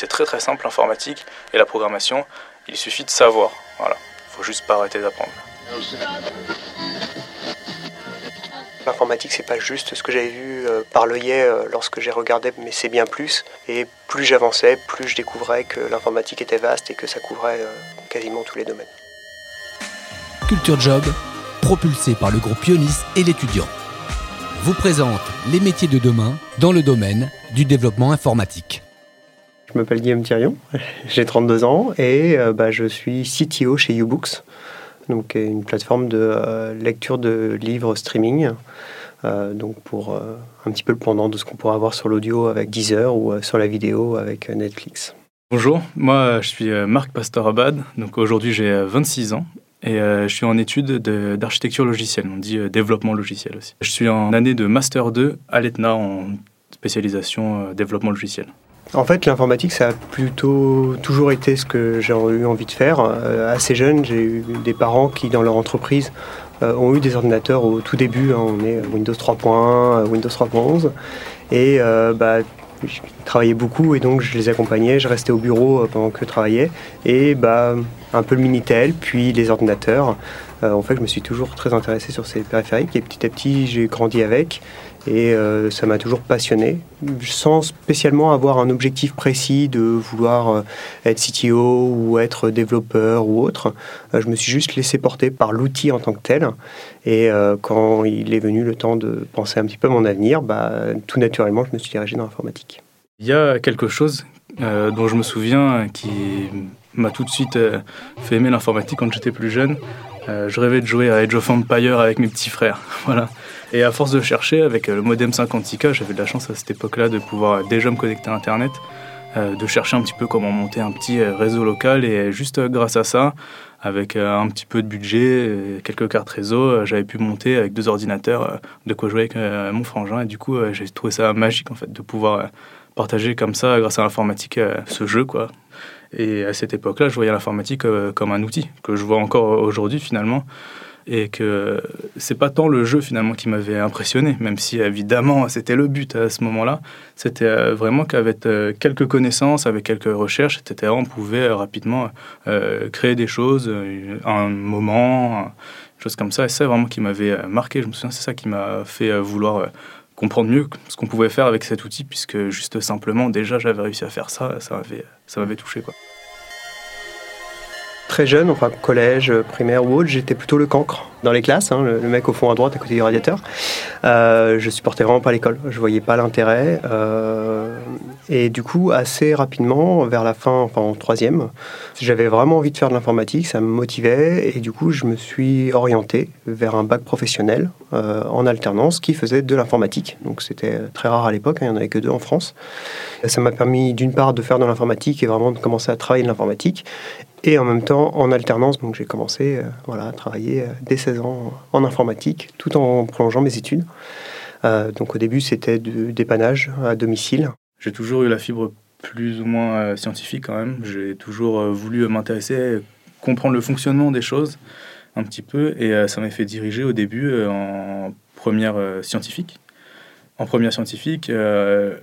C'est très très simple l'informatique et la programmation. Il suffit de savoir. Voilà. Faut juste pas arrêter d'apprendre. L'informatique, c'est pas juste ce que j'avais vu euh, par l'œillet euh, lorsque j'ai regardé, mais c'est bien plus. Et plus j'avançais, plus je découvrais que l'informatique était vaste et que ça couvrait euh, quasiment tous les domaines. Culture Job, propulsé par le groupe Ionis et l'étudiant, vous présente les métiers de demain dans le domaine du développement informatique. Je m'appelle Guillaume Thirion, j'ai 32 ans et bah, je suis CTO chez Ubooks donc une plateforme de euh, lecture de livres streaming. Euh, donc pour euh, un petit peu le pendant de ce qu'on pourrait avoir sur l'audio avec Deezer ou sur la vidéo avec Netflix. Bonjour, moi je suis Marc Pastor-Abad, donc aujourd'hui j'ai 26 ans et je suis en études d'architecture logicielle, on dit développement logiciel aussi. Je suis en année de Master 2 à l'ETNA en spécialisation développement logiciel. En fait, l'informatique, ça a plutôt toujours été ce que j'ai eu envie de faire. Euh, assez jeune, j'ai eu des parents qui, dans leur entreprise, euh, ont eu des ordinateurs au tout début. Hein. on est Windows 3.1, Windows 3.11. Et bah, je travaillais beaucoup et donc je les accompagnais. Je restais au bureau pendant que je travaillais. Et bah, un peu le Minitel, puis les ordinateurs. en fait, je me suis toujours très intéressé sur ces périphériques et petit à petit, j'ai grandi avec. Et euh, ça m'a toujours passionné, sans spécialement avoir un objectif précis de vouloir euh, être CTO ou être développeur ou autre. Euh, je me suis juste laissé porter par l'outil en tant que tel. Et quand il est venu le temps de penser un petit peu à mon avenir, bah, tout naturellement, je me suis dirigé dans l'informatique. Il y a quelque chose dont je me souviens qui m'a tout de suite fait aimer l'informatique quand j'étais plus jeune. Je rêvais de jouer à Age of Empire avec mes petits frères. voilà. Et à force de chercher, avec euh, le modem 56K, j'avais de la chance à cette époque-là de pouvoir déjà me connecter à Internet, euh, de chercher un petit peu comment monter un petit euh, réseau local. Et juste grâce à ça, avec un petit peu de budget, quelques cartes réseau, j'avais pu monter avec deux ordinateurs de quoi jouer avec mon frangin. Et du coup, j'ai trouvé ça magique en fait de pouvoir partager comme ça, grâce à l'informatique, ce jeu quoi. Et à cette époque-là, je voyais l'informatique comme un outil que je vois encore aujourd'hui finalement et que c'est pas tant le jeu finalement qui m'avait impressionné, même si évidemment c'était le but à ce moment-là. C'était euh, vraiment qu'avec euh, quelques connaissances, avec quelques recherches, etc., on pouvait euh, rapidement créer des choses, un moment, choses comme ça. Et c'est vraiment qui m'avait marqué. Je me souviens, c'est ça qui m'a fait vouloir comprendre mieux ce qu'on pouvait faire avec cet outil, puisque juste simplement déjà j'avais réussi à faire ça, ça m'avait ça m'avait touché quoi très jeune, enfin collège, primaire ou autre, j'étais plutôt le cancre dans les classes, hein, le, mec au fond à droite à côté du radiateur. Euh, je supportais vraiment pas l'école, je voyais pas l'intérêt. Euh, et du coup, assez rapidement, vers la fin, enfin en troisième, j'avais vraiment envie de faire de l'informatique, ça me motivait, et du coup, je me suis orienté vers un bac professionnel euh, en alternance qui faisait de l'informatique. Donc c'était très rare à l'époque, hein, il n'y en avait que deux en France. Ça m'a permis d'une part de faire de l'informatique et vraiment de commencer à travailler de l'informatique, et en même temps en alternance. Donc j'ai commencé euh, voilà, à travailler euh, dès 16 ans en informatique, tout en prolongeant mes études. Euh, donc au début, c'était du dépannage à domicile. J'ai toujours eu la fibre plus ou moins scientifique quand même. J'ai toujours voulu m'intéresser, comprendre le fonctionnement des choses un petit peu, et ça m'a fait diriger au début en première scientifique. En première scientifique,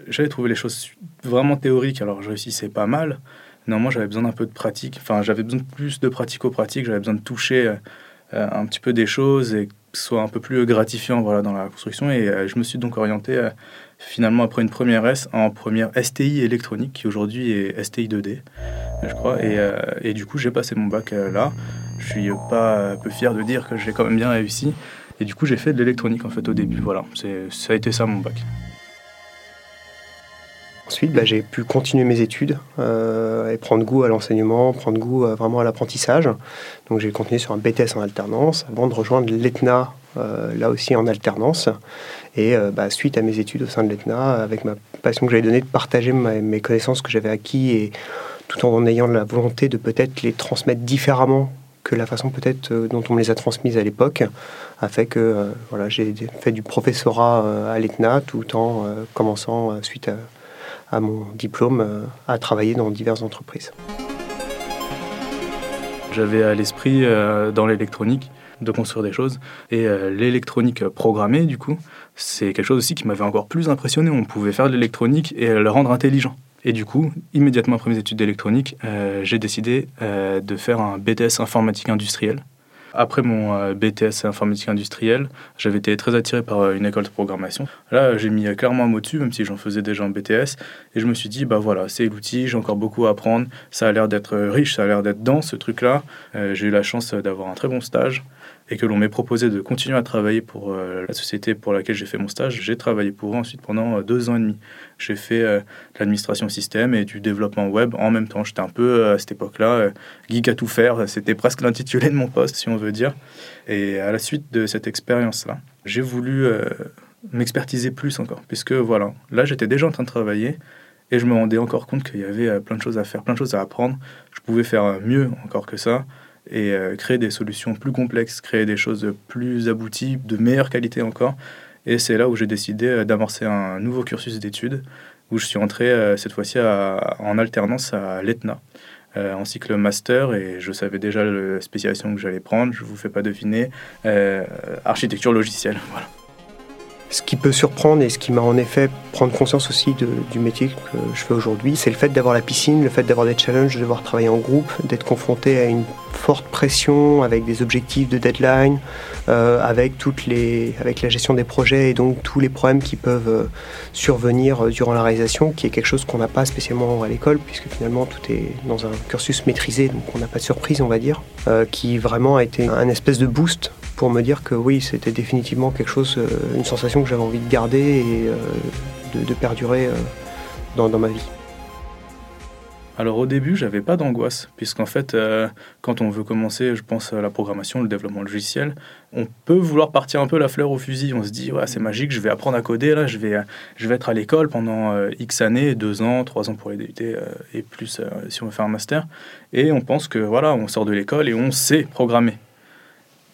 j'avais trouvé les choses vraiment théoriques, alors je réussissais pas mal, non, moi j'avais besoin d'un peu de pratique. Enfin, j'avais besoin de plus de pratico-pratique. J'avais besoin de toucher euh, un petit peu des choses et soit un peu plus gratifiant voilà, dans la construction. Et euh, je me suis donc orienté euh, finalement après une première S en première STI électronique qui aujourd'hui est STI 2D, je crois. Et, et du coup, j'ai passé mon bac là. Je suis pas un peu fier de dire que j'ai quand même bien réussi. Et du coup, j'ai fait de l'électronique en fait au début. Voilà, ça a été ça mon bac. Ensuite, bah, j'ai pu continuer mes études euh, et prendre goût à l'enseignement, prendre goût euh, vraiment à l'apprentissage. Donc j'ai continué sur un BTS en alternance avant de rejoindre l'ETNA, euh, là aussi en alternance. Et bah, suite à mes études au sein de l'ETNA, avec ma passion que j'avais donnée de partager mes connaissances que j'avais acquis et tout en ayant la volonté de peut-être les transmettre différemment que la façon peut-être dont on me les a transmises à l'époque, a fait que voilà, j'ai fait du professorat à l'ETNA tout en commençant suite à à mon diplôme euh, à travailler dans diverses entreprises. J'avais à l'esprit euh, dans l'électronique de construire des choses. Et euh, l'électronique programmée, du coup, c'est quelque chose aussi qui m'avait encore plus impressionné. On pouvait faire de l'électronique et le rendre intelligent. Et du coup, immédiatement après mes études d'électronique, j'ai décidé de faire un BTS informatique industriel après mon euh, BTS informatique industrielle, j'avais été très attiré par euh, une école de programmation. Là, j'ai mis euh, clairement un mot dessus, même si j'en faisais déjà en BTS. Et je me suis dit, bah voilà, c'est l'outil, j'ai encore beaucoup à apprendre. Ça a l'air d'être riche, ça a l'air d'être dense, ce truc-là. j'ai eu la chance d'avoir un très bon stage et que l'on m'ait proposé de continuer à travailler pour euh, la société pour laquelle j'ai fait mon stage, j'ai travaillé pour eux ensuite pendant euh, deux ans et demi. J'ai fait euh, l'administration système et du développement web en même temps. J'étais un peu à cette époque-là geek à tout faire. C'était presque l'intitulé de mon poste, si on veut dire. Et à la suite de cette expérience-là, j'ai voulu m'expertiser plus encore, puisque voilà, là j'étais déjà en train de travailler. Et je me rendais encore compte qu'il y avait plein de choses à faire, plein de choses à apprendre. Je pouvais faire mieux encore que ça et euh, créer des solutions plus complexes, créer des choses plus abouties, de meilleure qualité encore. Et c'est là où j'ai décidé euh, d'amorcer un nouveau cursus d'études, où je suis entré euh, cette fois-ci en alternance à l'ETNA, en cycle master, et je savais déjà la spécialisation que j'allais prendre, je ne vous fais pas deviner, architecture logicielle. Voilà. Ce qui peut surprendre et ce qui m'a en effet prendre conscience aussi du métier que je fais aujourd'hui, c'est le fait d'avoir la piscine, le fait d'avoir des challenges, de devoir travailler en groupe, d'être confronté à une forte pression avec des objectifs de deadline, euh, avec, toutes les, avec la gestion des projets et donc tous les problèmes qui peuvent euh, survenir euh, durant la réalisation, qui est quelque chose qu'on n'a pas spécialement à l'école, puisque finalement tout est dans un cursus maîtrisé, donc on n'a pas de surprise, on va dire, qui vraiment a été un espèce de boost pour me dire que oui, c'était définitivement quelque chose, une sensation que j'avais envie de garder et de, perdurer dans ma vie. Alors au début, j'avais pas d'angoisse, puisqu'en fait, euh, quand on veut commencer, je pense, à la programmation, le développement logiciel, on peut vouloir partir un peu la fleur au fusil. On se dit, ouais, c'est magique, je vais apprendre à coder, là, je vais, je vais être à l'école pendant euh, X années, deux ans, trois ans pour les euh, et plus si on veut faire un master. Et on pense que, voilà, on sort de l'école et on sait programmer.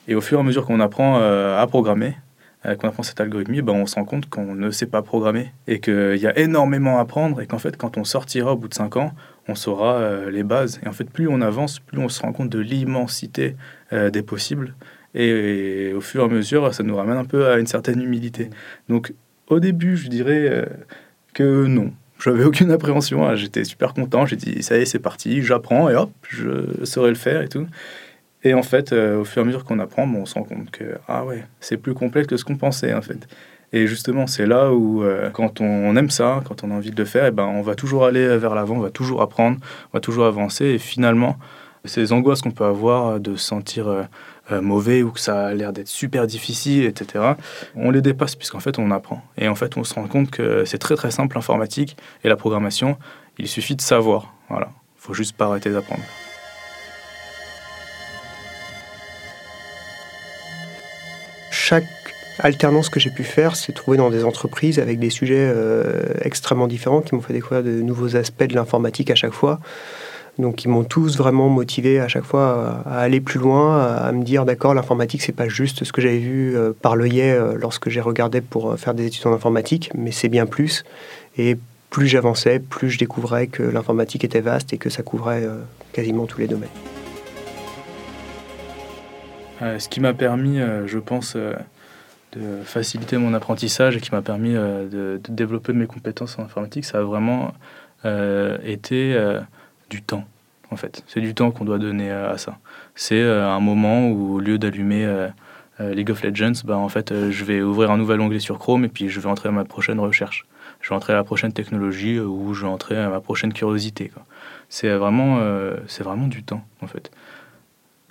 Et au fur et à mesure qu'on apprend à programmer, qu'on apprend cette algorithmie, ben, on se rend compte qu'on ne sait pas programmer et qu'il y a énormément à apprendre et qu'en fait, quand on sortira au bout de cinq ans, on saura euh, les bases. Et en fait, plus on avance, plus on se rend compte de l'immensité euh, des possibles. Et, au fur et à mesure, ça nous ramène un peu à une certaine humilité. Donc, au début, je dirais euh, que non. J'avais aucune appréhension. J'étais super content. J'ai dit, ça y est, c'est parti, j'apprends et hop, je saurais le faire et tout. Et en fait, au fur et à mesure qu'on apprend, on se rend compte que, ah ouais, c'est plus complexe que ce qu'on pensait en fait. Et justement, c'est là où, euh, quand on aime ça, quand on a envie de le faire, et eh ben, on va toujours aller vers l'avant, on va toujours apprendre, on va toujours avancer. Et finalement, ces angoisses qu'on peut avoir de se sentir euh, euh, mauvais ou que ça a l'air d'être super difficile, etc., on les dépasse puisqu'en fait, on apprend. Et en fait, on se rend compte que c'est très très simple l'informatique et la programmation. Il suffit de savoir. Voilà. Il faut juste pas arrêter d'apprendre. Chaque alternance que j'ai pu faire, c'est trouver dans des entreprises avec des sujets euh, extrêmement différents qui m'ont fait découvrir de nouveaux aspects de l'informatique à chaque fois. Donc ils m'ont tous vraiment motivé à chaque fois à, aller plus loin, à, me dire d'accord, l'informatique c'est pas juste ce que j'avais vu euh, par l'œillet euh, lorsque j'ai regardé pour faire des études en informatique, mais c'est bien plus. Et plus j'avançais, plus je découvrais que l'informatique était vaste et que ça couvrait quasiment tous les domaines. Ce qui m'a permis, je pense, de faciliter mon apprentissage et qui m'a permis euh, de, développer mes compétences en informatique, ça a vraiment euh, été euh, du temps, en fait. C'est du temps qu'on doit donner à ça. C'est un moment où, au lieu d'allumer League of Legends, bah, en fait, je vais ouvrir un nouvel onglet sur Chrome et puis je vais entrer à ma prochaine recherche. Je vais entrer à la prochaine technologie ou je vais entrer à ma prochaine curiosité. C'est vraiment, c'est vraiment du temps, en fait.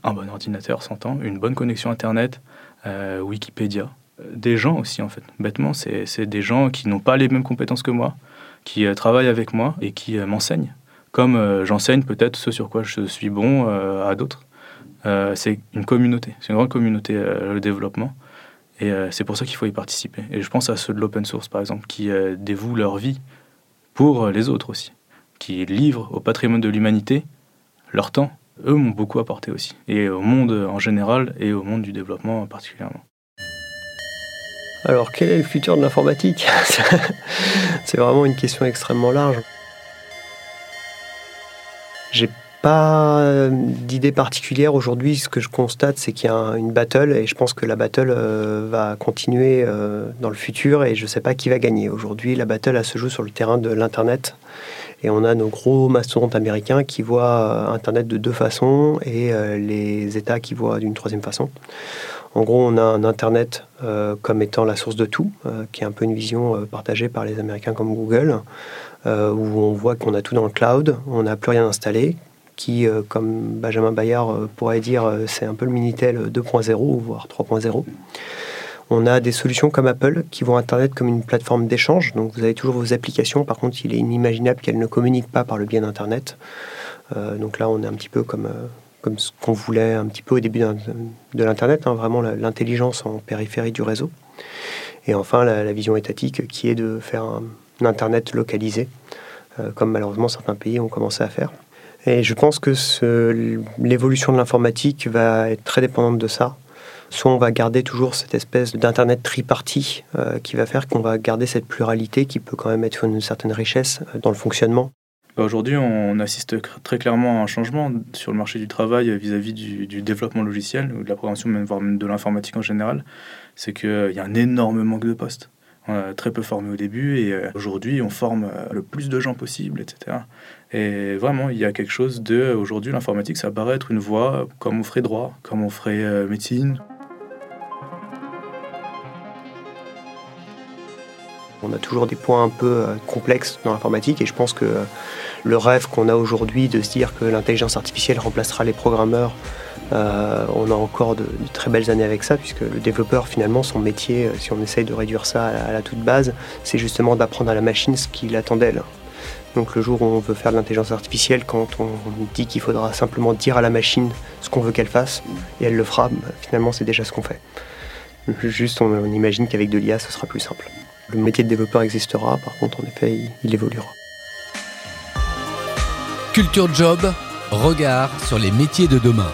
Un bon ordinateur s'entend, une bonne connexion Internet, Wikipédia, des gens aussi, en fait. Bêtement, c'est des gens qui n'ont pas les mêmes compétences que moi, qui euh, travaillent avec moi et qui euh, m'enseignent, comme euh, j'enseigne peut-être ce sur quoi je suis bon à d'autres. c'est une communauté, c'est une grande communauté, le développement. Et c'est pour ça qu'il faut y participer. Et je pense à ceux de l'open source, par exemple, qui dévouent leur vie pour les autres aussi, qui livrent au patrimoine de l'humanité leur temps. Eux m'ont beaucoup apporté aussi, et au monde en général et au monde du développement particulièrement. Alors, quel est le futur de l'informatique? C'est vraiment une question extrêmement large. J'ai pas euh, d'idée particulière aujourd'hui. Ce que je constate, c'est qu'il y a une battle et je pense que la battle euh, va continuer euh, dans le futur et je ne sais pas qui va gagner. Aujourd'hui, la battle, se joue sur le terrain de l'Internet Et on a nos gros mastodontes américains qui voient Internet de deux façons et les États qui voient d'une troisième façon. En gros, on a un Internet comme étant la source de tout, qui est un peu une vision partagée par les Américains comme Google, où on voit qu'on a tout dans le cloud, on n'a plus rien installé, qui, euh, comme Benjamin Bayard euh, pourrait dire, euh, c'est un peu le Minitel 2.0, voire 3.0. On a des solutions comme Apple qui vont Internet comme une plateforme d'échange. Donc vous avez toujours vos applications. Par contre, il est inimaginable qu'elles ne communiquent pas par le biais d'Internet. donc là, on est un petit peu comme, comme ce qu'on voulait un petit peu au début de l'Internet, hein, vraiment l'intelligence en périphérie du réseau. Et enfin, la, vision étatique qui est de faire un, un Internet localisé, comme malheureusement certains pays ont commencé à faire. Et je pense que l'évolution de l'informatique va être très dépendante de ça. Soit on va garder toujours cette espèce d'Internet tripartie euh, qui va faire qu'on va garder cette pluralité qui peut quand même être une certaine richesse euh, dans le fonctionnement. Bah, aujourd'hui, on assiste très clairement à un changement sur le marché du travail vis-à-vis du, du, développement logiciel, ou de la programmation, même, voire de l'informatique en général. C'est qu'il y a un énorme manque de postes. On a très peu formé au début et euh, aujourd'hui on forme le plus de gens possible, etc. Et vraiment, il y a quelque chose de. Aujourd'hui, l'informatique, ça paraît être une voie comme on ferait droit, comme on ferait euh, médecine. On a toujours des points un peu euh, complexes dans l'informatique et je pense que euh, le rêve qu'on a aujourd'hui de se dire que l'intelligence artificielle remplacera les programmeurs, on a encore de, très belles années avec ça, puisque le développeur, finalement, son métier, si on essaye de réduire ça à la toute base, c'est justement d'apprendre à la machine ce qu'il attend d'elle. Donc le jour où on veut faire de l'intelligence artificielle, quand on dit qu'il faudra simplement dire à la machine ce qu'on veut qu'elle fasse, et elle le fera, bah, finalement c'est déjà ce qu'on fait. Juste on, imagine qu'avec de l'IA ce sera plus simple. Le métier de développeur existera, par contre en effet il évoluera. Culture Job, regard sur les métiers de demain.